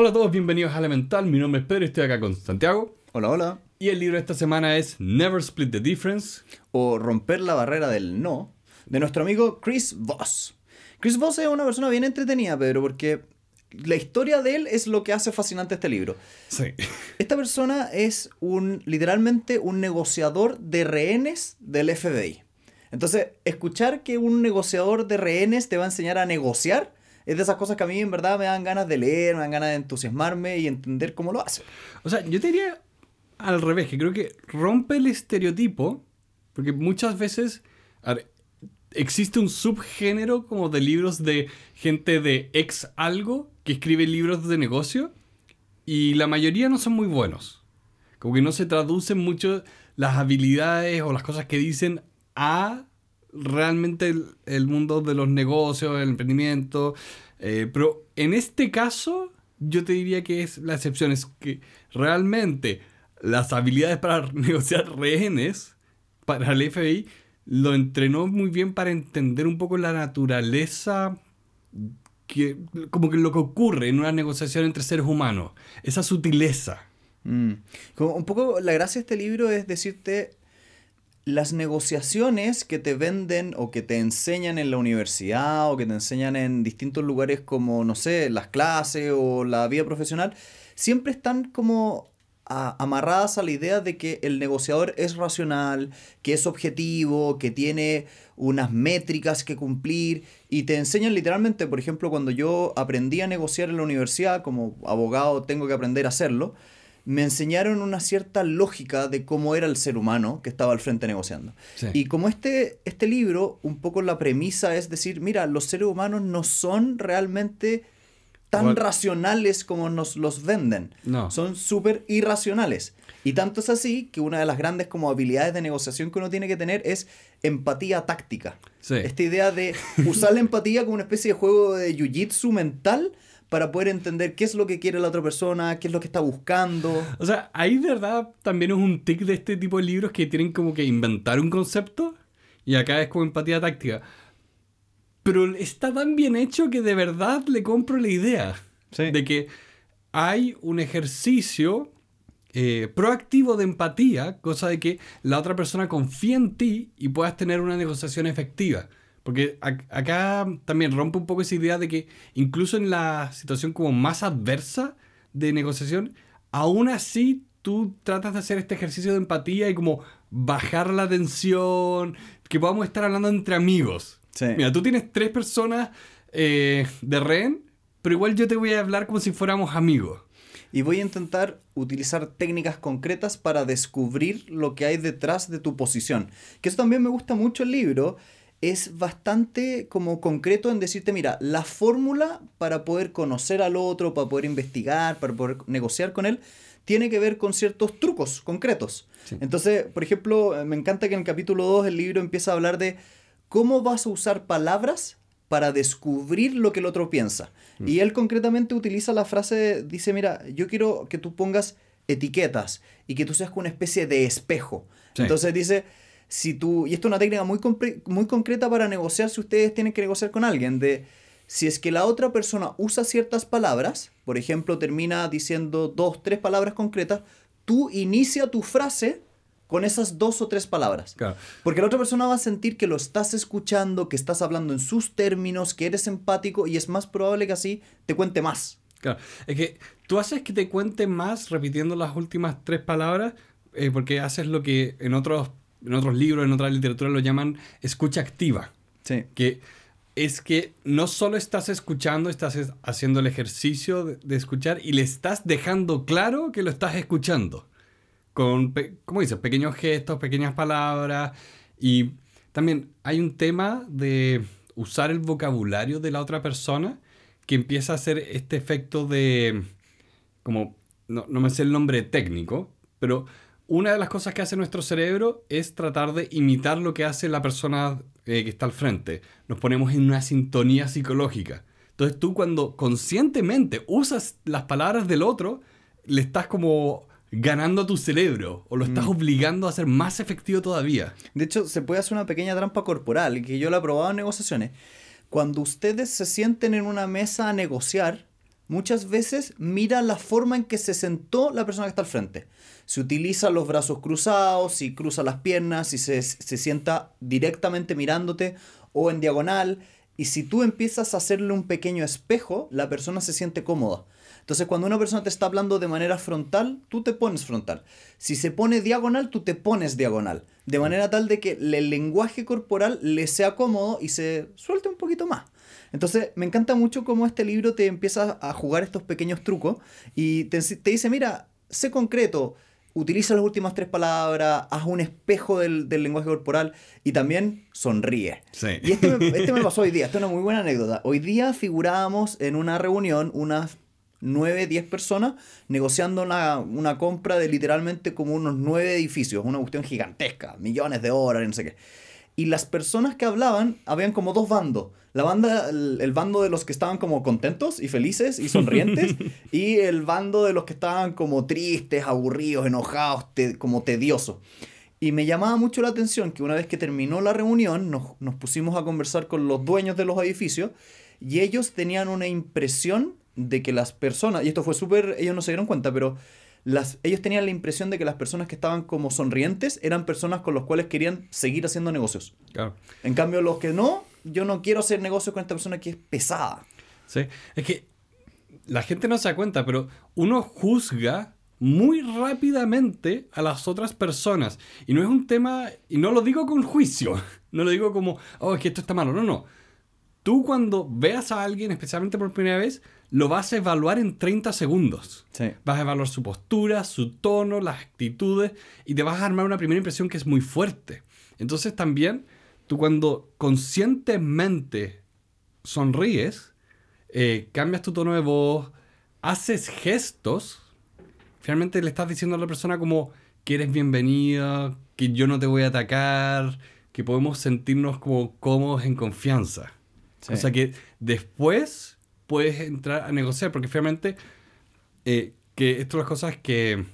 Hola a todos, bienvenidos a Elemental. Mi nombre es Pedro y estoy acá con Santiago. Hola, hola. Y el libro de esta semana es Never Split the Difference. O Romper la barrera del no, de nuestro amigo Chris Voss. Chris Voss es una persona bien entretenida, Pedro, porque la historia de él es lo que hace fascinante este libro. Sí. Esta persona es un, literalmente, un negociador de rehenes del FBI. Entonces, escuchar que un negociador de rehenes te va a enseñar a negociar es de esas cosas que a mí en verdad me dan ganas de leer, me dan ganas de entusiasmarme y entender cómo lo hace. O sea, yo te diría al revés, que creo que rompe el estereotipo, porque muchas veces existe un subgénero como de libros de gente de ex algo que escribe libros de negocio y la mayoría no son muy buenos. Como que no se traducen mucho las habilidades o las cosas que dicen a realmente el, mundo de los negocios, el emprendimiento. Eh, pero en este caso, yo te diría que es la excepción. Es que realmente las habilidades para negociar rehenes para el FBI lo entrenó muy bien para entender un poco la naturaleza que como que lo que ocurre en una negociación entre seres humanos, esa sutileza. Mm. Como un poco la gracia de este libro es decirte las negociaciones que te venden o que te enseñan en la universidad o que te enseñan en distintos lugares como, no sé, las clases o la vida profesional, siempre están como amarradas a la idea de que el negociador es racional, que es objetivo, que tiene unas métricas que cumplir y te enseñan literalmente, por ejemplo, cuando yo aprendí a negociar en la universidad, como abogado tengo que aprender a hacerlo, me enseñaron una cierta lógica de cómo era el ser humano que estaba al frente negociando. Sí. Y como este, este libro, un poco la premisa es decir, mira, los seres humanos no son realmente tan racionales como nos los venden. No. Son súper irracionales. Y tanto es así que una de las grandes como habilidades de negociación que uno tiene que tener es empatía táctica. Sí. Esta idea de usar la empatía como una especie de juego de jiu-jitsu mental para poder entender qué es lo que quiere la otra persona, qué es lo que está buscando. O sea, ahí de verdad también es un tic de este tipo de libros que tienen como que inventar un concepto y acá es como empatía táctica. Pero está tan bien hecho que de verdad le compro la idea Sí. de que hay un ejercicio eh, proactivo de empatía, cosa de que la otra persona confía en ti y puedas tener una negociación efectiva. Porque ac- acá también rompe un poco esa idea de que incluso en la situación como más adversa de negociación, aún así tú tratas de hacer este ejercicio de empatía y como bajar la tensión, que podamos estar hablando entre amigos. Sí. Mira, tú tienes tres personas eh, de rehén, pero igual yo te voy a hablar como si fuéramos amigos. Y voy a intentar utilizar técnicas concretas para descubrir lo que hay detrás de tu posición. Que eso también me gusta mucho el libro. Es bastante como concreto en decirte, mira, la fórmula para poder conocer al otro, para poder investigar, para poder negociar con él, tiene que ver con ciertos trucos concretos. Sí. Entonces, por ejemplo, eh, me encanta que en el capítulo 2 el libro empieza a hablar de cómo vas a usar palabras para descubrir lo que el otro piensa. Y él concretamente utiliza la frase, dice, mira, yo quiero que tú pongas etiquetas y que tú seas como una especie de espejo. Sí. Entonces dice, si tú, y esto es una técnica muy, muy concreta para negociar si ustedes tienen que negociar con alguien, de si es que la otra persona usa ciertas palabras, por ejemplo, termina diciendo dos, tres palabras concretas, tú inicia tu frase con esas dos o tres palabras. Claro. Porque la otra persona va a sentir que lo estás escuchando, que estás hablando en sus términos, que eres empático y es más probable que así te cuente más. Claro, es que tú haces que te cuente más repitiendo las últimas tres palabras, eh, porque haces lo que en otros, en otros libros, en otra literatura lo llaman escucha activa, Sí. que es que no solo estás escuchando, estás es- haciendo el ejercicio de, de escuchar y le estás dejando claro que lo estás escuchando. Con, ¿cómo dices? Pequeños gestos, pequeñas palabras. Y también hay un tema de usar el vocabulario de la otra persona que empieza a hacer este efecto de, como, no, no me sé el nombre técnico, pero una de las cosas que hace nuestro cerebro es tratar de imitar lo que hace la persona eh, que está al frente. Nos ponemos en una sintonía psicológica. Entonces tú cuando conscientemente usas las palabras del otro, le estás como ganando a tu cerebro o lo estás obligando a ser más efectivo todavía. De hecho, se puede hacer una pequeña trampa corporal, que yo la he probado en negociaciones. Cuando ustedes se sienten en una mesa a negociar, muchas veces mira la forma en que se sentó la persona que está al frente. Si utiliza los brazos cruzados, si cruza las piernas, si se, se sienta directamente mirándote o en diagonal. Y si tú empiezas a hacerle un pequeño espejo, la persona se siente cómoda. Entonces, cuando una persona te está hablando de manera frontal, tú te pones frontal. Si se pone diagonal, tú te pones diagonal. De manera tal de que el lenguaje corporal le sea cómodo y se suelte un poquito más. Entonces, me encanta mucho cómo este libro te empieza a jugar estos pequeños trucos y te, te dice, mira, sé concreto, utiliza las últimas tres palabras, haz un espejo del, del lenguaje corporal y también sonríe. Sí. Y este me, este me pasó hoy día, esta es una muy buena anécdota. Hoy día figurábamos en una reunión unas 9, 10 personas negociando una, una, compra de literalmente como unos 9 edificios, una cuestión gigantesca, millones de dólares, no sé qué. Y las personas que hablaban, habían como dos bandos. La banda, el, el bando de los que estaban como contentos y felices y sonrientes, y el bando de los que estaban como tristes, aburridos, enojados, te, como tediosos. Y me llamaba mucho la atención que una vez que terminó la reunión, nos, nos pusimos a conversar con los dueños de los edificios, y ellos tenían una impresión de que las personas, y esto fue súper, ellos no se dieron cuenta, pero las, ellos tenían la impresión de que las personas que estaban como sonrientes eran personas con las cuales querían seguir haciendo negocios. Claro. En cambio, los que no, yo no quiero hacer negocios con esta persona que es pesada. Sí, es que la gente no se da cuenta, pero uno juzga muy rápidamente a las otras personas. Y no es un tema, y no lo digo con juicio, no lo digo como, oh, es que esto está malo, no, no. Tú cuando veas a alguien, especialmente por primera vez, lo vas a evaluar en 30 segundos. Sí. Vas a evaluar su postura, su tono, las actitudes y te vas a armar una primera impresión que es muy fuerte. Entonces también tú cuando conscientemente sonríes, eh, cambias tu tono de voz, haces gestos, finalmente le estás diciendo a la persona como que eres bienvenida, que yo no te voy a atacar, que podemos sentirnos como cómodos en confianza. Sí. O sea que después puedes entrar a negociar, porque finalmente, eh, que esto es las cosas que,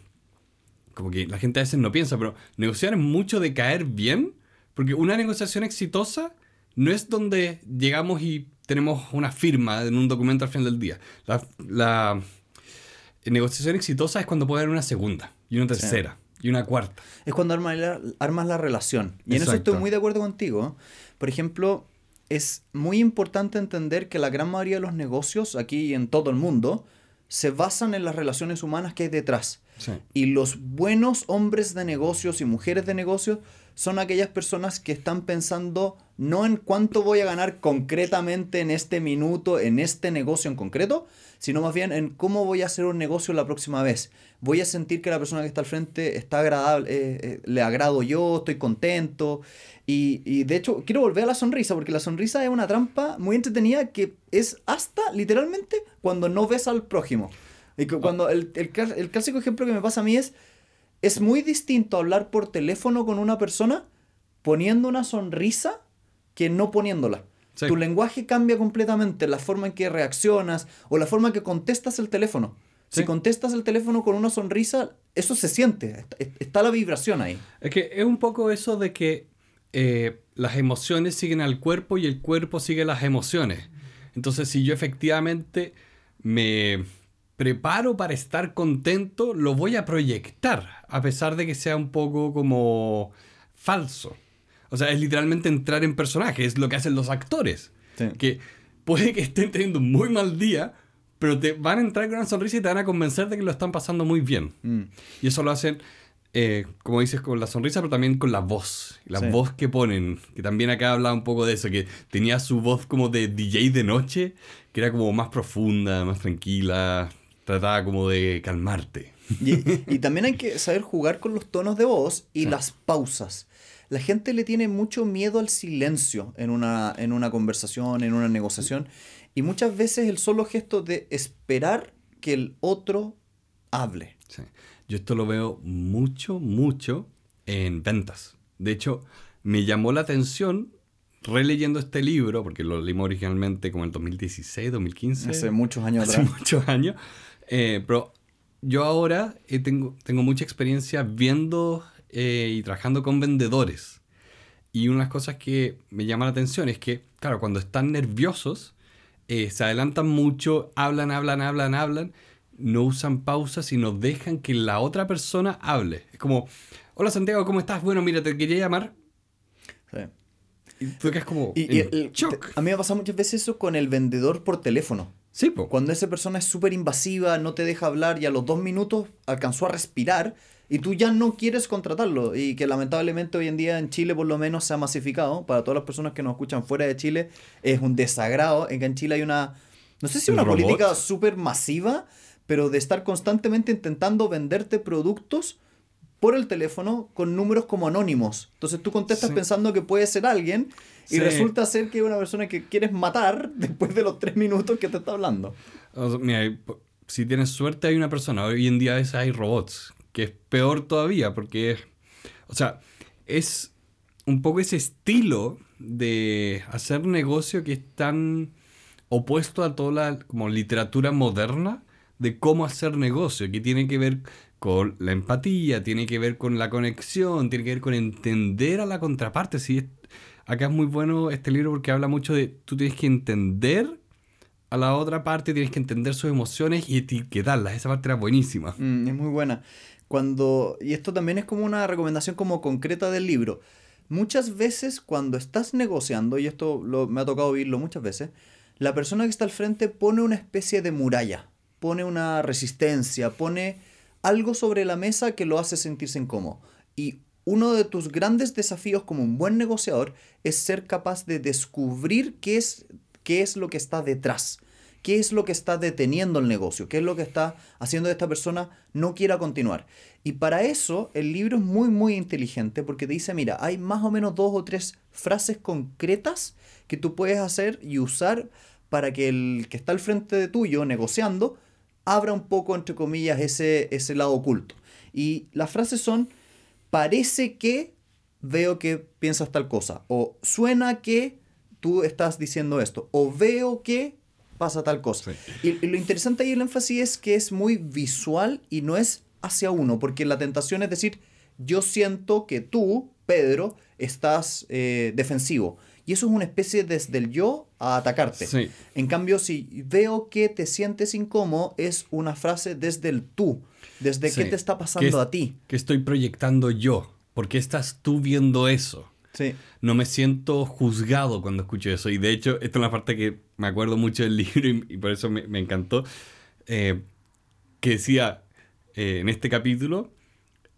como que la gente a veces no piensa, pero negociar es mucho de caer bien, porque una negociación exitosa no es donde llegamos y tenemos una firma en un documento al final del día. La, la negociación exitosa es cuando puede haber una segunda, y una tercera, sí. y una cuarta. Es cuando armas la, armas la relación. Y Exacto. en eso estoy muy de acuerdo contigo. Por ejemplo, es muy importante entender que la gran mayoría de los negocios aquí y en todo el mundo se basan en las relaciones humanas que hay detrás. Sí. Y los buenos hombres de negocios y mujeres de negocios son aquellas personas que están pensando no en cuánto voy a ganar concretamente en este minuto, en este negocio en concreto, sino más bien en cómo voy a hacer un negocio la próxima vez. Voy a sentir que la persona que está al frente está agradable, eh, eh, le agrado yo, estoy contento. Y, y, de hecho, quiero volver a la sonrisa, porque la sonrisa es una trampa muy entretenida que es hasta literalmente cuando no ves al prójimo. Y cuando el, el, el clásico ejemplo que me pasa a mí es, es muy distinto hablar por teléfono con una persona poniendo una sonrisa que no poniéndola. Sí. Tu lenguaje cambia completamente, la forma en que reaccionas o la forma en que contestas el teléfono. Sí. Si contestas el teléfono con una sonrisa, eso se siente, está la vibración ahí. Es que es un poco eso de que eh, las emociones siguen al cuerpo y el cuerpo sigue las emociones. Entonces, si yo efectivamente me preparo para estar contento, lo voy a proyectar, a pesar de que sea un poco como falso. O sea, es literalmente entrar en personaje, es lo que hacen los actores. Sí. Que puede que estén teniendo un muy mal día, pero te van a entrar con una sonrisa y te van a convencer de que lo están pasando muy bien. Mm. Y eso lo hacen, eh, como dices, con la sonrisa, pero también con la voz. La Sí. voz que ponen, que también acá hablaba un poco de eso, que tenía su voz como de DJ de noche, que era como más profunda, más tranquila, trataba como de calmarte. Y, y también hay que saber jugar con los tonos de voz y Sí. las pausas. La gente le tiene mucho miedo al silencio en una, en una conversación, en una negociación. Y muchas veces el solo gesto de esperar que el otro hable. Sí. Yo esto lo veo mucho, mucho en ventas. De hecho, me llamó la atención releyendo este libro, porque lo leímos originalmente como en el 2016, 2015. Hace muchos años hace atrás. muchos años. Eh, pero yo ahora tengo, tengo mucha experiencia viendo eh, y trabajando con vendedores. Y una de las cosas que me llama la atención es que, claro, cuando están nerviosos, eh, se adelantan mucho, hablan, hablan, hablan, hablan, no usan pausas, sino dejan que la otra persona hable. Es como, hola Santiago, ¿cómo estás? Bueno, mira, te quería llamar. Sí. Y tú quedas como, Y, y el- shock. a mí me pasa muchas veces eso con el vendedor por teléfono. Sí, po. Cuando esa persona es súper invasiva, no te deja hablar y a los dos minutos alcanzó a respirar y tú ya no quieres contratarlo. Y que lamentablemente hoy en día en Chile por lo menos se ha masificado. Para todas las personas que nos escuchan fuera de Chile es un desagrado en que en Chile hay una, no sé si ¿El una robot? política súper masiva, pero de estar constantemente intentando venderte productos por el teléfono con números como anónimos. Entonces tú contestas Sí. pensando que puede ser alguien y Sí. resulta ser que es una persona que quieres matar después de los tres minutos que te está hablando. O sea, mira, si tienes suerte hay una persona. Hoy en día hay robots, que es peor todavía porque, es- o sea, es un poco ese estilo de hacer negocio que es tan opuesto a toda la como literatura moderna de cómo hacer negocio, que tiene que ver con la empatía, tiene que ver con la conexión, tiene que ver con entender a la contraparte. Sí, acá es muy bueno este libro porque habla mucho de tú tienes que entender a la otra parte, tienes que entender sus emociones y etiquetarlas. Esa parte era buenísima. Mm, es muy buena. Cuando, y esto también es como una recomendación como concreta del libro. Muchas veces cuando estás negociando, y esto me ha tocado oírlo muchas veces, la persona que está al frente pone una especie de muralla, pone una resistencia, pone algo sobre la mesa que lo hace sentirse incómodo. Y uno de tus grandes desafíos como un buen negociador es ser capaz de descubrir qué es, qué es lo que está detrás. ¿Qué es lo que está deteniendo el negocio? ¿Qué es lo que está haciendo que esta persona no quiera continuar? Y para eso el libro es muy, muy inteligente porque te dice, mira, hay más o menos dos o tres frases concretas que tú puedes hacer y usar para que el que está al frente de tuyo negociando abra un poco, entre comillas, ese, ese lado oculto. Y las frases son, parece que veo que piensas tal cosa, o suena que tú estás diciendo esto, o veo que pasa tal cosa. Y, y lo interesante ahí el énfasis es que es muy visual y no es hacia uno, porque la tentación es decir, yo siento que tú, Pedro, estás eh, defensivo. Y eso es una especie desde el yo a atacarte. Sí. En cambio, si veo que te sientes incómodo, es una frase desde el tú, desde Sí. qué te está ¿Qué pasando es- a ti. ¿Qué estoy proyectando yo? ¿Por qué estás tú viendo eso? Sí. No me siento juzgado cuando escucho eso. Y de hecho, esta es una parte que me acuerdo mucho del libro y, y por eso me, me encantó. eh, que decía eh, en este capítulo,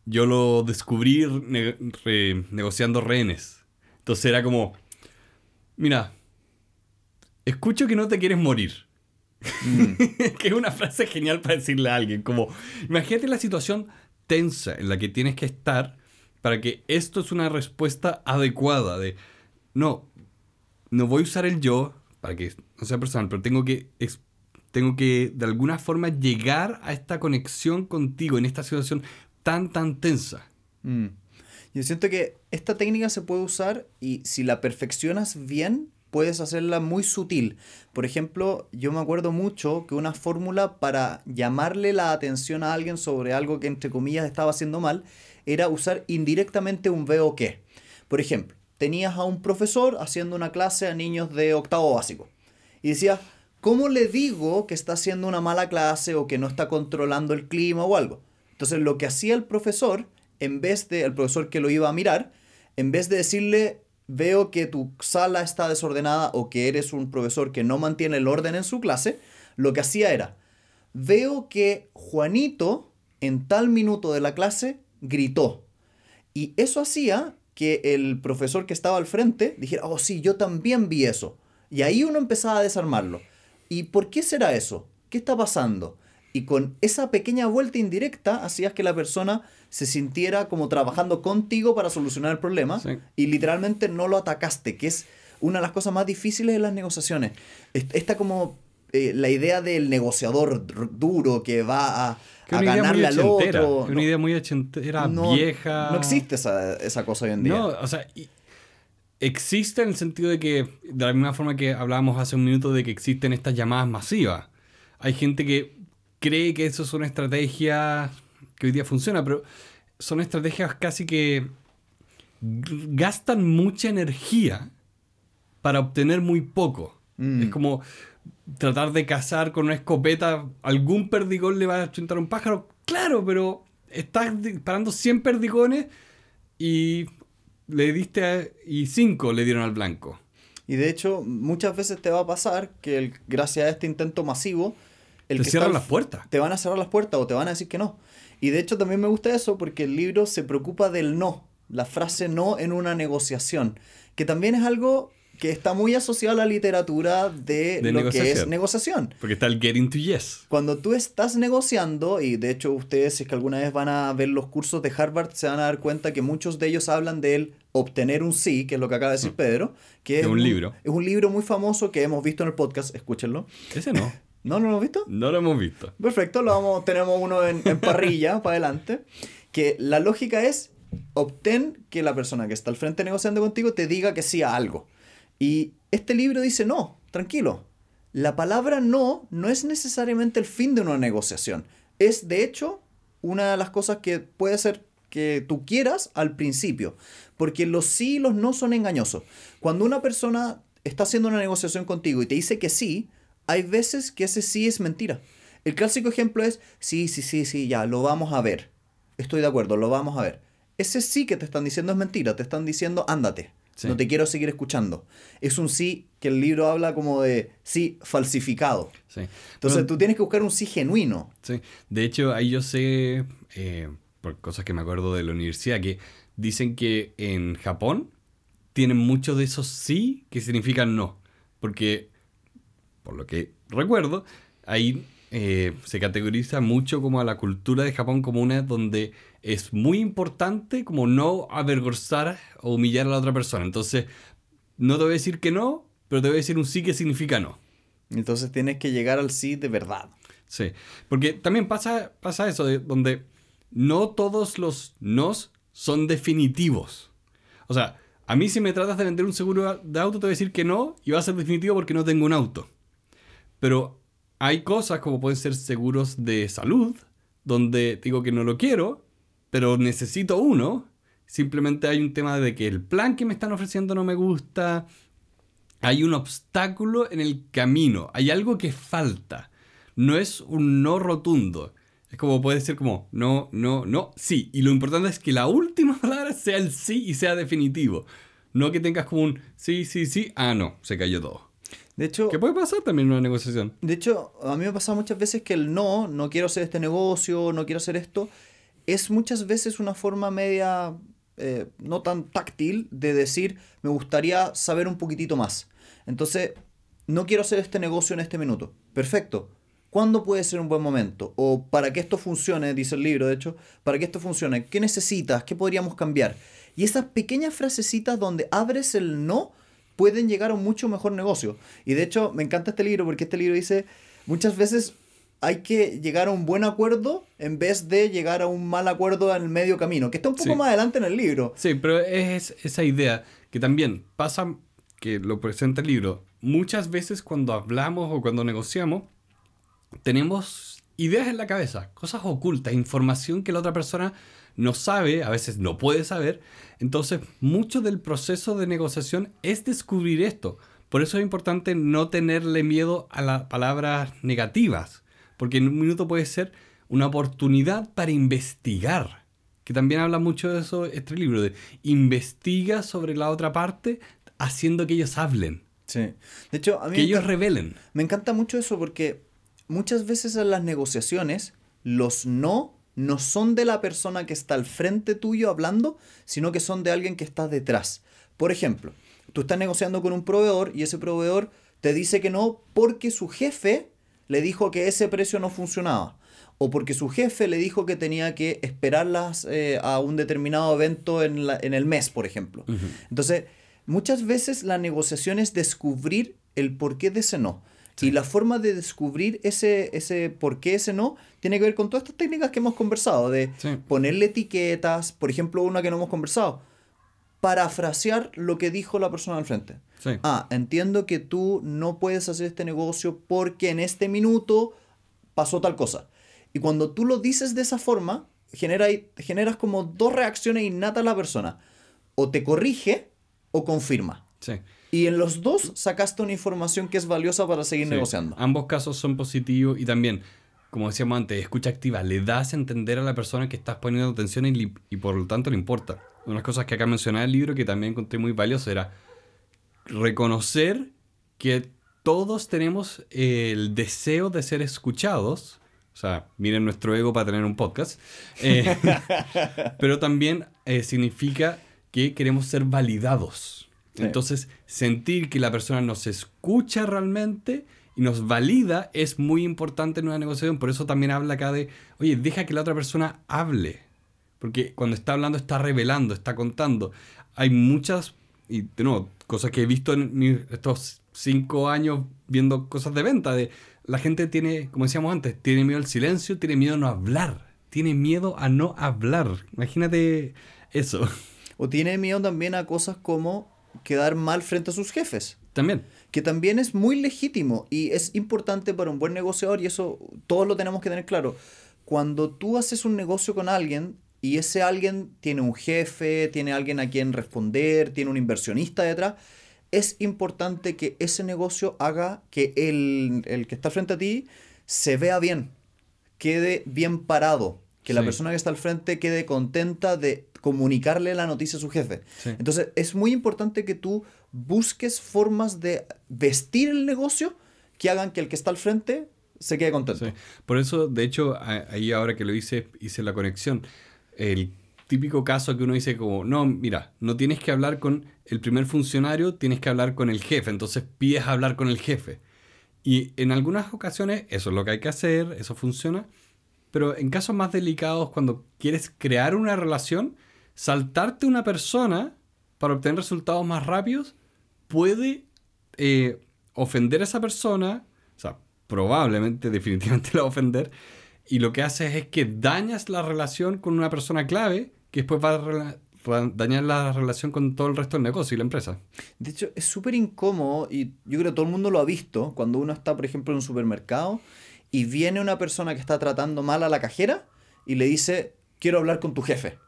yo lo descubrí ne- re- negociando rehenes. Entonces era como, mira, escucho que no te quieres morir. que es una frase genial para decirle a alguien. Como, imagínate la situación tensa en la que tienes que estar para que esto es una respuesta adecuada de, no, no voy a usar el yo para que no sea personal, pero tengo que, tengo que de alguna forma llegar a esta conexión contigo en esta situación tan, tan tensa. Mm. Yo siento que esta técnica se puede usar y si la perfeccionas bien, puedes hacerla muy sutil. Por ejemplo, yo me acuerdo mucho que una fórmula para llamarle la atención a alguien sobre algo que entre comillas estaba haciendo mal era usar indirectamente un veo que. Por ejemplo, tenías a un profesor haciendo una clase a niños de octavo básico y decías, ¿cómo le digo que está haciendo una mala clase o que no está controlando el clima o algo? Entonces lo que hacía el profesor, en vez de, el profesor que lo iba a mirar, en vez de decirle, veo que tu sala está desordenada o que eres un profesor que no mantiene el orden en su clase, lo que hacía era, veo que Juanito en tal minuto de la clase gritó. Y eso hacía que el profesor que estaba al frente dijera, oh sí, yo también vi eso. Y ahí uno empezaba a desarmarlo. ¿Y por qué será eso? ¿Qué está pasando? Y con esa pequeña vuelta indirecta hacías que la persona se sintiera como trabajando contigo para solucionar el problema Sí. y literalmente no lo atacaste, que es una de las cosas más difíciles de las negociaciones. Est- Esta como eh, la idea del negociador duro que va a, a es una ganarle al otro. No- idea muy ochentera, no, vieja. No existe esa, esa cosa hoy en día. No, o sea, y- existe en el sentido de que, de la misma forma que hablábamos hace un minuto de que existen estas llamadas masivas. Hay gente que cree que eso es una estrategia que hoy día funciona, pero son estrategias casi que gastan mucha energía para obtener muy poco. Mm. Es como, tratar de cazar con una escopeta, algún perdigón le va a chuntar un pájaro. Claro, pero estás disparando 100 perdigones y le diste a- y 5 le dieron al blanco. Y de hecho, muchas veces te va a pasar que el- gracias a este intento masivo, el Te que cierran está las puertas. Te van a cerrar las puertas o te van a decir que no. Y de hecho también me gusta eso porque el libro se preocupa del no, la frase no en una negociación, que también es algo que está muy asociado a la literatura de, De lo que es negociación. Porque está el getting to yes. Cuando tú estás negociando, y de hecho ustedes si es que alguna vez van a ver los cursos de Harvard, se van a dar cuenta que muchos de ellos hablan del obtener un sí, que es lo que acaba de decir Pedro, que es Mm. un libro. Es un libro muy famoso que hemos visto en el podcast, escúchenlo. Ese no. ¿No, no lo hemos visto? No lo hemos visto. Perfecto, lo vamos, tenemos uno en, en parrilla para adelante. Que la lógica es obtén que la persona que está al frente negociando contigo te diga que sí a algo. Y este libro dice no, tranquilo. La palabra no no es necesariamente el fin de una negociación. Es de hecho una de las cosas que puede ser que tú quieras al principio. Porque los sí y los no son engañosos. Cuando una persona está haciendo una negociación contigo y te dice que sí, hay veces que ese sí es mentira. El clásico ejemplo es, sí, sí, sí, sí, ya, lo vamos a ver. Estoy de acuerdo, lo vamos a ver. Ese sí que te están diciendo es mentira, te están diciendo, ándate, Sí. no te quiero seguir escuchando. Es un sí que el libro habla como de sí falsificado. Sí. Entonces tú tienes que buscar un sí genuino. Sí, de hecho ahí yo sé, eh, por cosas que me acuerdo de la universidad, que dicen que en Japón tienen muchos de esos sí que significan no, porque por lo que recuerdo, ahí eh, se categoriza mucho como a la cultura de Japón como una donde es muy importante como no avergonzar o humillar a la otra persona. Entonces, no te voy a decir que no, pero te voy a decir un sí que significa no. Entonces tienes que llegar al sí de verdad. Sí, porque también pasa, pasa eso, de, donde no todos los nos son definitivos. O sea, a mí si me tratas de vender un seguro de auto, te voy a decir que no y va a ser definitivo porque no tengo un auto. Pero hay cosas como pueden ser seguros de salud, donde digo que no lo quiero, pero necesito uno. Simplemente hay un tema de que el plan que me están ofreciendo no me gusta. Hay un obstáculo en el camino. Hay algo que falta. No es un no rotundo. Es como puede ser como no, no, no, sí. Y lo importante es que la última palabra sea el sí y sea definitivo. No que tengas como un sí, sí, sí. Ah, no, se cayó todo. De hecho, Que puede pasar también en una negociación. De hecho, a mí me ha pasado muchas veces que el no, no quiero hacer este negocio, no quiero hacer esto, es muchas veces una forma media eh, no tan táctil de decir, me gustaría saber un poquitito más. Entonces, no quiero hacer este negocio en este minuto. Perfecto. ¿Cuándo puede ser un buen momento? O para que esto funcione, dice el libro, de hecho, para que esto funcione, ¿qué necesitas? ¿Qué podríamos cambiar? Y esas pequeñas frasecitas donde abres el no pueden llegar a un mucho mejor negocio. Y de hecho, me encanta este libro porque este libro dice, muchas veces hay que llegar a un buen acuerdo en vez de llegar a un mal acuerdo en el medio camino, que está un poco Sí. más adelante en el libro. Sí, pero es esa idea que también pasa, que lo presenta el libro, muchas veces cuando hablamos o cuando negociamos, tenemos ideas en la cabeza, cosas ocultas, información que la otra persona no sabe, a veces no puede saber. Entonces, mucho del proceso de negociación es descubrir esto. Por eso es importante no tenerle miedo a las palabras negativas, porque en un minuto puede ser una oportunidad para investigar, que también habla mucho de eso este libro, de investiga sobre la otra parte haciendo que ellos hablen, Sí. De hecho, a mí que ellos revelen. Me encanta mucho eso porque muchas veces en las negociaciones los no no son de la persona que está al frente tuyo hablando, sino que son de alguien que está detrás. Por ejemplo, tú estás negociando con un proveedor y ese proveedor te dice que no porque su jefe le dijo que ese precio no funcionaba. O porque su jefe le dijo que tenía que esperarlas eh, a un determinado evento en, la- en el mes, por ejemplo. Entonces, muchas veces la negociación es descubrir el porqué de ese no. Y la forma de descubrir ese, ese por qué ese no tiene que ver con todas estas técnicas que hemos conversado, de Sí. ponerle etiquetas, por ejemplo, una que no hemos conversado, parafrasear lo que dijo la persona al frente. Sí. Ah, entiendo que tú no puedes hacer este negocio porque en este minuto pasó tal cosa. Y cuando tú lo dices de esa forma, genera, generas como dos reacciones innatas a la persona. O te corrige o confirma. Sí. Y en los dos sacaste una información que es valiosa para seguir Sí. negociando. Ambos casos son positivos y también, como decíamos antes, escucha activa. Le das a entender a la persona que estás poniendo atención y, por lo tanto le importa. Una de las cosas que acá mencionaba el libro que también encontré muy valioso era reconocer que todos tenemos el deseo de ser escuchados. O sea, miren nuestro ego para tener un podcast. Eh, pero también eh, significa que queremos ser validados. Sí. Entonces, sentir que la persona nos escucha realmente y nos valida es muy importante en una negociación. Por eso también habla acá de, oye, deja que la otra persona hable. Porque cuando está hablando está revelando, está contando. Hay muchas, y de nuevo, cosas que he visto en estos cinco años viendo cosas de venta. De, la gente tiene, como decíamos antes, tiene miedo al silencio, tiene miedo a no hablar. Tiene miedo a no hablar. Imagínate eso. O tiene miedo también a cosas como quedar mal frente a sus jefes. También. que también es muy legítimo y es importante para un buen negociador y eso todos lo tenemos que tener claro. Cuando tú haces un negocio con alguien y ese alguien tiene un jefe, tiene alguien a quien responder, tiene un inversionista detrás, es importante que ese negocio haga que el, el que está frente a ti se vea bien, quede bien parado, que la persona que está al frente quede contenta de comunicarle la noticia a su jefe. Sí. Entonces es muy importante que tú busques formas de vestir el negocio que hagan que el que está al frente se quede contento. Sí. Por eso, de hecho, ahí ahora que lo hice, hice la conexión. El típico caso que uno dice como, no, mira, no tienes que hablar con el primer funcionario, tienes que hablar con el jefe. Entonces pides hablar con el jefe. Y en algunas ocasiones eso es lo que hay que hacer, eso funciona. Pero en casos más delicados, cuando quieres crear una relación, saltarte una persona para obtener resultados más rápidos puede eh, ofender a esa persona, o sea, probablemente, definitivamente la va a ofender, y lo que haces es que dañas la relación con una persona clave que después va a dañar la relación con todo el resto del negocio y la empresa. De hecho, es súper incómodo y yo creo que todo el mundo lo ha visto cuando uno está, por ejemplo, en un supermercado y viene una persona que está tratando mal a la cajera y le dice, quiero hablar con tu jefe.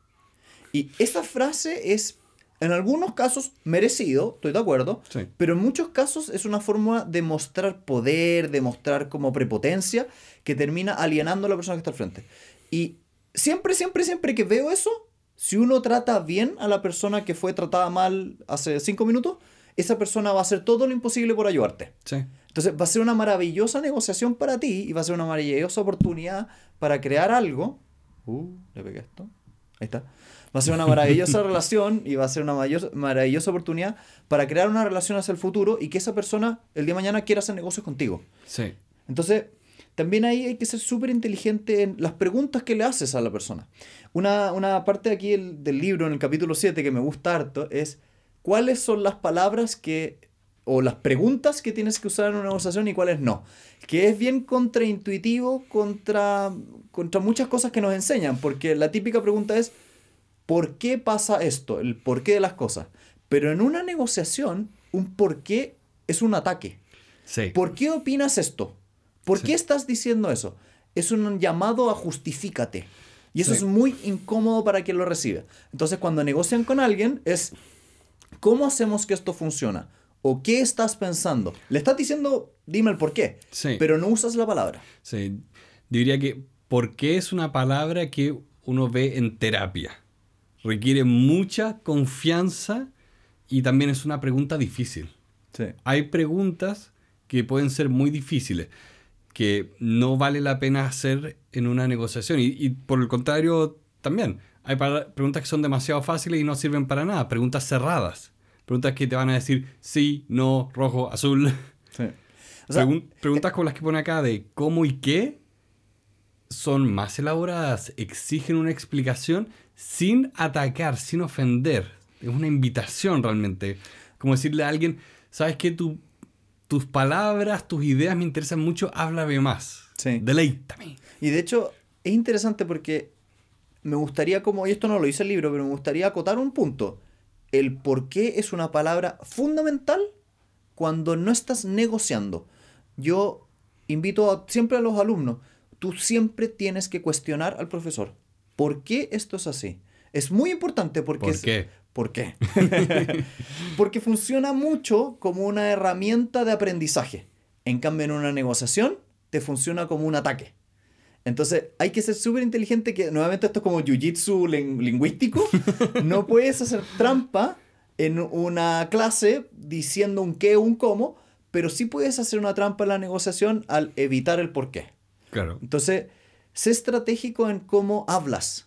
Y esa frase es, en algunos casos, merecido, estoy de acuerdo, Sí. pero en muchos casos es una forma de mostrar poder, de mostrar como prepotencia, que termina alienando a la persona que está al frente. Y siempre, siempre, siempre que veo eso, si uno trata bien a la persona que fue tratada mal hace cinco minutos, esa persona va a hacer todo lo imposible por ayudarte. Sí. Entonces va a ser una maravillosa negociación para ti y va a ser una maravillosa oportunidad para crear algo. Uh, le pegué esto. Ahí está. Va a ser una maravillosa relación y va a ser una mayor- maravillosa oportunidad para crear una relación hacia el futuro y que esa persona el día de mañana quiera hacer negocios contigo. Sí. Entonces, también ahí hay que ser súper inteligente en las preguntas que le haces a la persona. Una, una parte aquí del, del libro, en el capítulo 7, que me gusta harto, es cuáles son las palabras que, o las preguntas que tienes que usar en una negociación y cuáles no. Que es bien contraintuitivo contra, contra muchas cosas que nos enseñan, porque la típica pregunta es, ¿por qué pasa esto? El porqué de las cosas. Pero en una negociación, un por qué es un ataque. Sí. ¿Por qué opinas esto? ¿Por Sí. qué estás diciendo eso? Es un llamado a justifícate. Y eso Sí. es muy incómodo para quien lo recibe. Entonces, cuando negocian con alguien, es ¿cómo hacemos que esto funciona? ¿O qué estás pensando? Le estás diciendo, dime el por qué, Sí. pero no usas la palabra. Sí, diría que ¿por qué es una palabra que uno ve en terapia? Requiere mucha confianza y también es una pregunta difícil. Sí. Hay preguntas que pueden ser muy difíciles, que no vale la pena hacer en una negociación. Y, y por el contrario, también hay para- preguntas que son demasiado fáciles y no sirven para nada. Preguntas cerradas. Preguntas que te van a decir sí, no, rojo, azul. Sí. O sea, Pregun- preguntas como las que pone acá de cómo y qué son más elaboradas, exigen una explicación sin atacar, sin ofender. Es una invitación realmente. Como decirle a alguien, sabes que tu, tus palabras, tus ideas me interesan mucho, háblame más. Sí. Deleítame. Y de hecho, es interesante porque me gustaría, como, y esto no lo dice el libro, pero me gustaría acotar un punto. El por qué es una palabra fundamental cuando no estás negociando. Yo invito a- siempre a los alumnos, tú siempre tienes que cuestionar al profesor. ¿Por qué esto es así? Es muy importante porque... ¿Por es- qué? ¿Por qué? Porque funciona mucho como una herramienta de aprendizaje. En cambio, en una negociación, te funciona como un ataque. Entonces, hay que ser súper inteligente, que nuevamente esto es como jiu-jitsu lingüístico. No puedes hacer trampa en una clase diciendo un qué o un cómo, pero sí puedes hacer una trampa en la negociación al evitar el por qué. Claro. Entonces, sé estratégico en cómo hablas.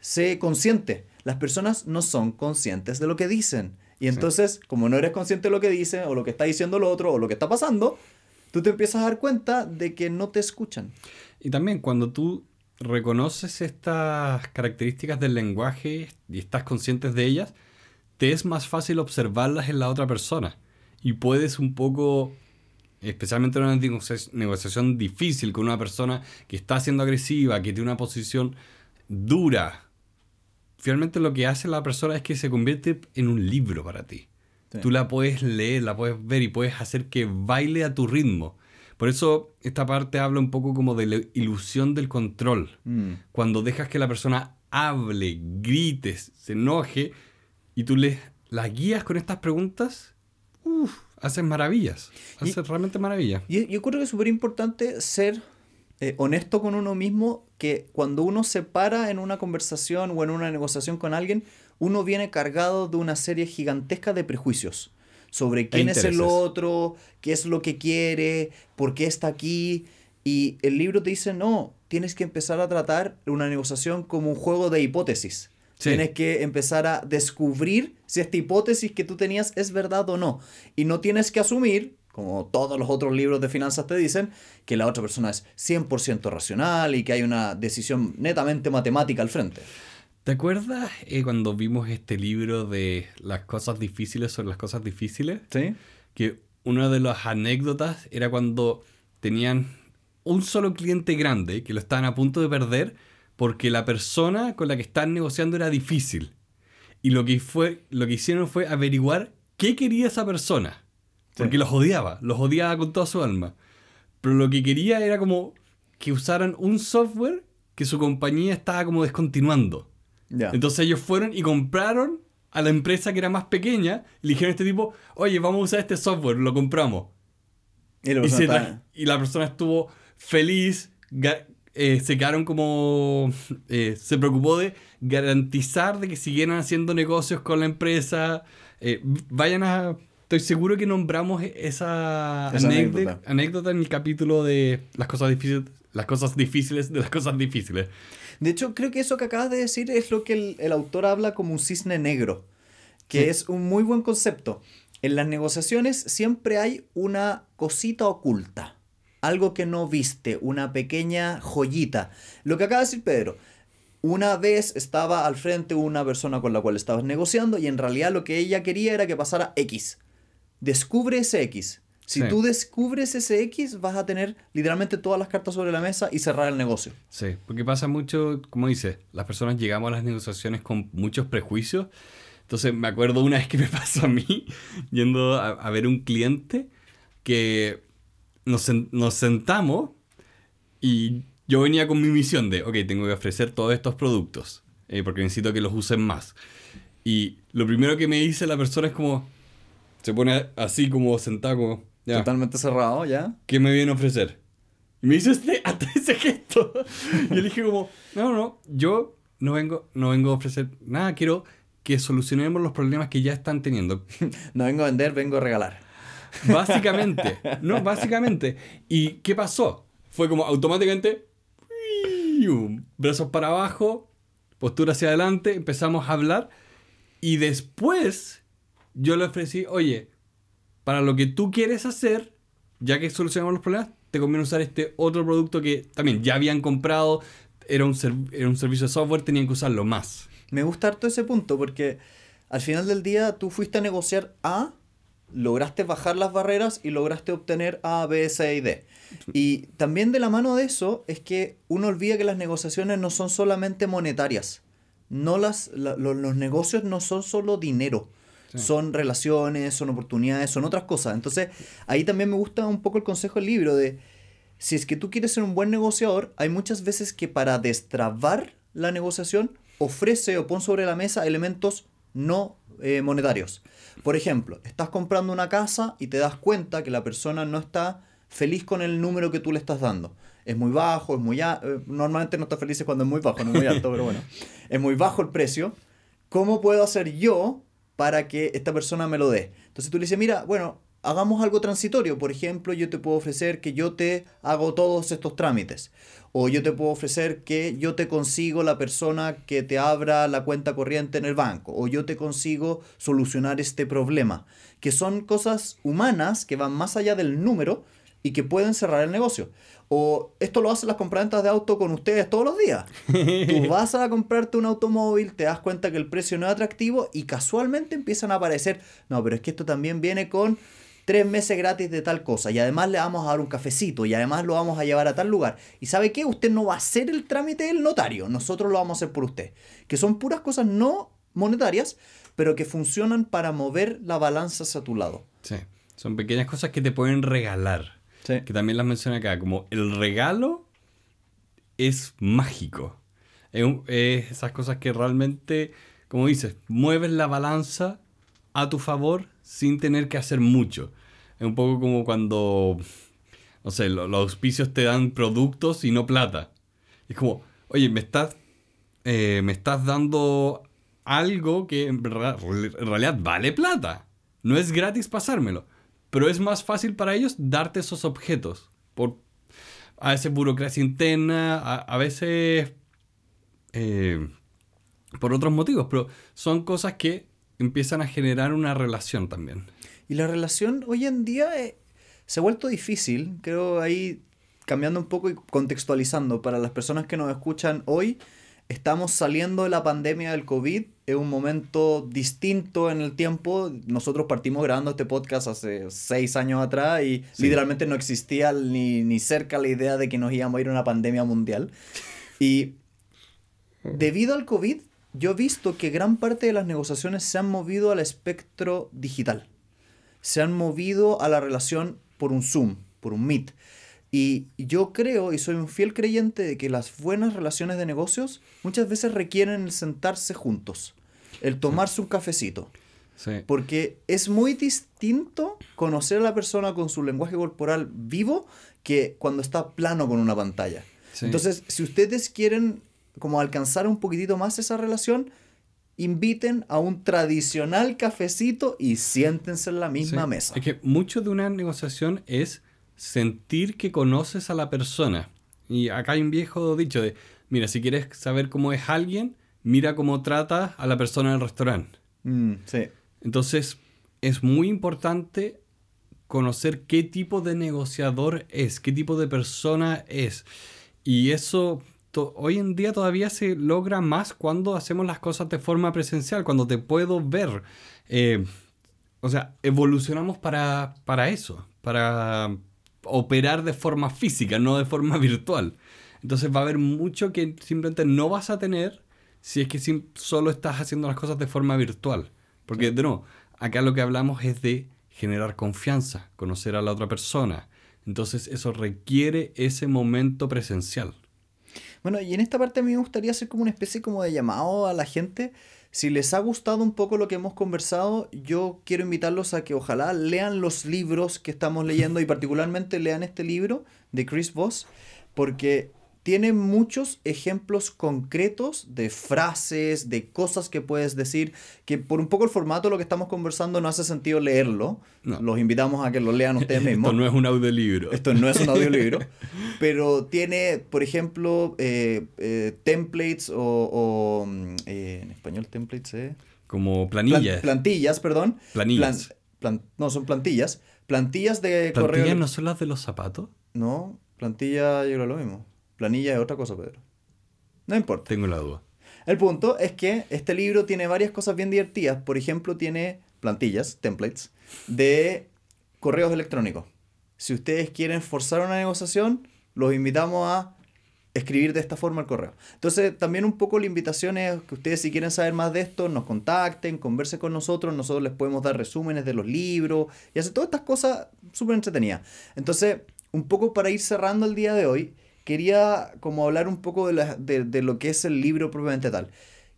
Sé consciente. Las personas no son conscientes de lo que dicen. Y entonces, como no eres consciente de lo que dicen, o lo que está diciendo el otro, o lo que está pasando, tú te empiezas a dar cuenta de que no te escuchan. Y también cuando tú reconoces estas características del lenguaje y estás conscientes de ellas, te es más fácil observarlas en la otra persona. Y puedes un poco, especialmente en una negociación difícil con una persona que está siendo agresiva, que tiene una posición dura, finalmente lo que hace la persona es que se convierte en un libro para ti. Tú la puedes leer, la puedes ver y puedes hacer que baile a tu ritmo. Por eso esta parte habla un poco como de la ilusión del control. Mm. Cuando dejas que la persona hable, grites, se enoje y tú le la guías con estas preguntas, uff, haces maravillas. Haces realmente maravillas. Y yo creo que es súper importante ser eh, honesto con uno mismo, que cuando uno se para en una conversación o en una negociación con alguien, uno viene cargado de una serie gigantesca de prejuicios sobre quién es el otro, qué es lo que quiere, por qué está aquí. Y el libro te dice, no, tienes que empezar a tratar una negociación como un juego de hipótesis. Tienes que empezar a descubrir si esta hipótesis que tú tenías es verdad o no. Y no tienes que asumir, como todos los otros libros de finanzas te dicen, que la otra persona es 100% racional y que hay una decisión netamente matemática al frente. ¿Te acuerdas eh, cuando vimos este libro de las cosas difíciles sobre las cosas difíciles? Sí. Que una de las anécdotas era cuando tenían un solo cliente grande que lo estaban a punto de perder porque la persona con la que estaban negociando era difícil. Y lo que, fue, lo que hicieron fue averiguar qué quería esa persona. Porque los odiaba, los odiaba con toda su alma. Pero lo que quería era como que usaran un software que su compañía estaba como descontinuando. Entonces ellos fueron y compraron a la empresa que era más pequeña y le dijeron a este tipo, oye, vamos a usar este software, lo compramos. Y, la persona estuvo feliz, eh, se quedaron como... Eh, se preocupó de garantizar de que siguieran haciendo negocios con la empresa. Eh, vayan a... Estoy seguro que nombramos esa, anécdota. anécdota. en el capítulo de las cosas difíciles, las cosas difíciles de las cosas difíciles. De hecho, creo que eso que acabas de decir es lo que el, autor habla como un cisne negro, que es un muy buen concepto. En las negociaciones siempre hay una cosita oculta, algo que no viste, una pequeña joyita. Lo que acaba de decir Pedro, una vez estaba al frente una persona con la cual estabas negociando y en realidad lo que ella quería era que pasara X. Descubre ese X. Si tú descubres ese X, vas a tener literalmente todas las cartas sobre la mesa y cerrar el negocio. Sí, porque pasa mucho, como dice, las personas llegamos a las negociaciones con muchos prejuicios. Entonces me acuerdo una vez que me pasó a mí, yendo a, ver un cliente, que nos, sentamos y yo venía con mi misión de, ok, tengo que ofrecer todos estos productos, eh, porque necesito que los usen más. Y lo primero que me dice la persona es como, se pone así como sentado, como, Totalmente cerrado, ¿ya? ¿Qué me viene a ofrecer? Y me hizo este, hasta ese gesto. y le dije como, no, no, yo no vengo, no vengo a ofrecer nada, quiero que solucionemos los problemas que ya están teniendo. no vengo a vender, vengo a regalar. Básicamente, no, básicamente. ¿Y qué pasó? Fue como automáticamente, brazos para abajo, postura hacia adelante, empezamos a hablar y después yo le ofrecí, oye, para lo que tú quieres hacer, ya que solucionamos los problemas, te conviene usar este otro producto que también ya habían comprado, era un, un servicio de software, tenían que usarlo más. Me gusta harto ese punto porque al final del día tú fuiste a negociar A, lograste bajar las barreras y lograste obtener A, B, C y D. Y también de la mano de eso es que uno olvida que las negociaciones no son solamente monetarias. No las, los negocios no son solo dinero. Son relaciones, son oportunidades, son otras cosas. Entonces, ahí también me gusta un poco el consejo del libro de, si es que tú quieres ser un buen negociador, hay muchas veces que para destrabar la negociación, ofrece o pon sobre la mesa elementos no eh, monetarios. Por ejemplo, estás comprando una casa y te das cuenta que la persona no está feliz con el número que tú le estás dando. Es muy bajo, es muy alto. Eh, normalmente no está feliz cuando es muy bajo, no es muy alto, pero bueno. Es muy bajo el precio. ¿Cómo puedo hacer yo para que esta persona me lo dé? Entonces tú le dices, mira, bueno, hagamos algo transitorio. Por ejemplo, yo te puedo ofrecer que yo te hago todos estos trámites. O yo te puedo ofrecer que yo te consigo la persona que te abra la cuenta corriente en el banco. O yo te consigo solucionar este problema. Que son cosas humanas que van más allá del número y que pueden cerrar el negocio. O esto lo hacen las compraventas de auto con ustedes todos los días. Tú vas a comprarte un automóvil, te das cuenta que el precio no es atractivo y casualmente empiezan a aparecer, no, pero es que esto también viene con tres meses gratis de tal cosa y además le vamos a dar un cafecito y además lo vamos a llevar a tal lugar. ¿Y sabe qué? Usted no va a hacer el trámite del notario, nosotros lo vamos a hacer por usted. Que son puras cosas no monetarias, pero que funcionan para mover la balanza hacia tu lado. Sí, son pequeñas cosas que te pueden regalar. Que también las mencioné acá, como el regalo es mágico. Es, esas cosas que realmente, como dices, mueves la balanza a tu favor sin tener que hacer mucho. Es un poco como cuando, no sé, los, auspicios te dan productos y no plata. Es como, oye, me estás, eh, me estás dando algo que en, realidad vale plata. No es gratis pasármelo. Pero es más fácil para ellos darte esos objetos. Por a veces burocracia interna, a, veces eh, por otros motivos. Pero son cosas que empiezan a generar una relación también. Y la relación hoy en día eh, se ha vuelto difícil, creo ahí cambiando un poco y contextualizando para las personas que nos escuchan hoy, estamos saliendo de la pandemia del COVID, es un momento distinto en el tiempo. Nosotros partimos grabando este podcast hace seis años atrás y literalmente no existía ni, ni cerca la idea de que nos íbamos a ir a una pandemia mundial. Y debido al COVID, yo he visto que gran parte de las negociaciones se han movido al espectro digital. Se han movido a la relación por un Zoom, por un Meet. Y yo creo y soy un fiel creyente de que las buenas relaciones de negocios muchas veces requieren el sentarse juntos, el tomarse un cafecito. Porque es muy distinto conocer a la persona con su lenguaje corporal vivo que cuando está plano con una pantalla. Entonces, si ustedes quieren como alcanzar un poquitito más esa relación, inviten a un tradicional cafecito y siéntense en la misma mesa. Es que mucho de una negociación es sentir que conoces a la persona. Y acá hay un viejo dicho de, mira, si quieres saber cómo es alguien, mira cómo trata a la persona en el restaurante. Mm, sí. Entonces, es muy importante conocer qué tipo de negociador es, qué tipo de persona es. Y eso hoy en día todavía se logra más cuando hacemos las cosas de forma presencial, cuando te puedo ver. Eh, o sea, evolucionamos para, para eso, para operar de forma física, no de forma virtual. Entonces va a haber mucho que simplemente no vas a tener si es que solo estás haciendo las cosas de forma virtual. Porque, de nuevo, acá lo que hablamos es de generar confianza, conocer a la otra persona. Entonces eso requiere ese momento presencial. Bueno, y en esta parte a mí me gustaría hacer como una especie como de llamado a la gente. Si les ha gustado un poco lo que hemos conversado, yo quiero invitarlos a que ojalá lean los libros que estamos leyendo y particularmente lean este libro de Chris Voss, porque tiene muchos ejemplos concretos de frases, de cosas que puedes decir, que por un poco el formato de lo que estamos conversando no hace sentido leerlo. Los invitamos a que lo lean ustedes mismos. Esto no es un audiolibro. Esto no es un audiolibro. pero tiene, por ejemplo, eh, eh, templates o, mm, eh, en español templates, eh. Como planillas. plantillas, perdón. Planillas. no, son plantillas. Plantillas de correo. ¿Plantillas no son las de los zapatos? No, plantilla yo creo lo mismo. Planilla es otra cosa, Pedro. No importa. Tengo la duda. El punto es que este libro tiene varias cosas bien divertidas. Por ejemplo, tiene plantillas, templates, de correos electrónicos. Si ustedes quieren forzar una negociación, los invitamos a escribir de esta forma el correo. Entonces, también un poco la invitación es que ustedes si quieren saber más de esto, nos contacten, conversen con nosotros, nosotros les podemos dar resúmenes de los libros y hacer todas estas cosas súper entretenidas. Entonces, un poco para ir cerrando el día de hoy, quería como hablar un poco de, lo que es el libro propiamente tal.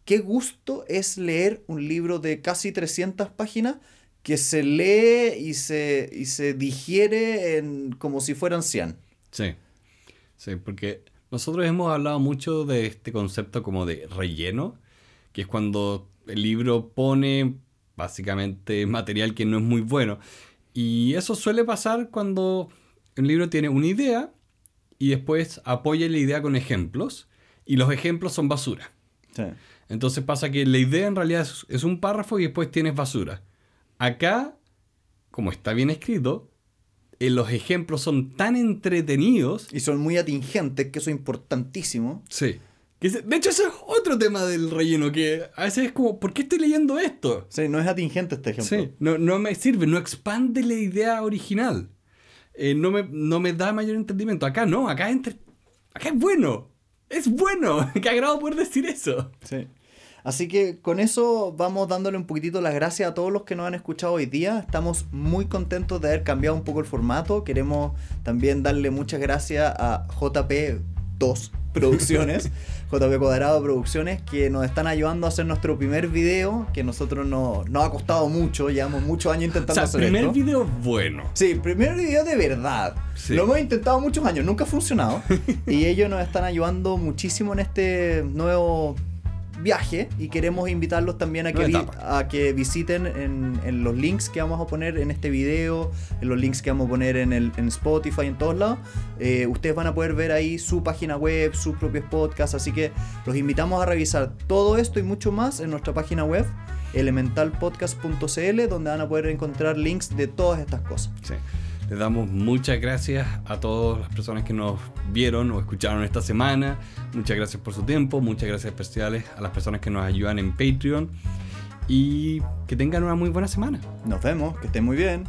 qué gusto es leer un libro de casi 300 páginas que se lee y se, y se digiere en, como si fueran 100. Sí, sí, porque nosotros hemos hablado mucho de este concepto como de relleno, que es cuando el libro pone básicamente material que no es muy bueno. Y eso suele pasar cuando un libro tiene una idea y después apoya la idea con ejemplos y los ejemplos son basura. Sí. Entonces pasa que la idea en realidad es, es un párrafo y después tienes basura. Acá, como está bien escrito, eh, los ejemplos son tan entretenidos. Y son muy atingentes, que eso es importantísimo. Sí. De hecho, ese es otro tema del relleno, que a veces es como, ¿por qué estoy leyendo esto? Sí, no es atingente este ejemplo. Sí, no, no me sirve, no expande la idea original. Eh, no, me, no me da mayor entendimiento. Acá no, acá, entre, acá es bueno. Es bueno. Qué agrado poder decir eso. Sí. Así que con eso vamos dándole un poquitito las gracias a todos los que nos han escuchado hoy día. Estamos muy contentos de haber cambiado un poco el formato. Queremos también darle muchas gracias a JP2 Producciones, JP Cuadrado Producciones, que nos están ayudando a hacer nuestro primer video, que nosotros no, nos ha costado mucho, llevamos muchos años O intentando sea, hacer primer esto. video bueno. Sí, primer video de verdad. Sí. Lo hemos intentado muchos años, nunca ha funcionado. y ellos nos están ayudando muchísimo en este nuevo viaje y queremos invitarlos también a que, vi- a que visiten en, en los links que vamos a poner en este video, en los links que vamos a poner en, el, en Spotify, en todos lados. Eh, ustedes van a poder ver ahí su página web, sus propios podcasts, así que los invitamos a revisar todo esto y mucho más en nuestra página web elementalpodcast.cl donde van a poder encontrar links de todas estas cosas. Sí. Les damos muchas gracias a todas las personas que nos vieron o escucharon esta semana. Muchas gracias por su tiempo. Muchas gracias especiales a las personas que nos ayudan en Patreon. Y que tengan una muy buena semana. Nos vemos, que estén muy bien.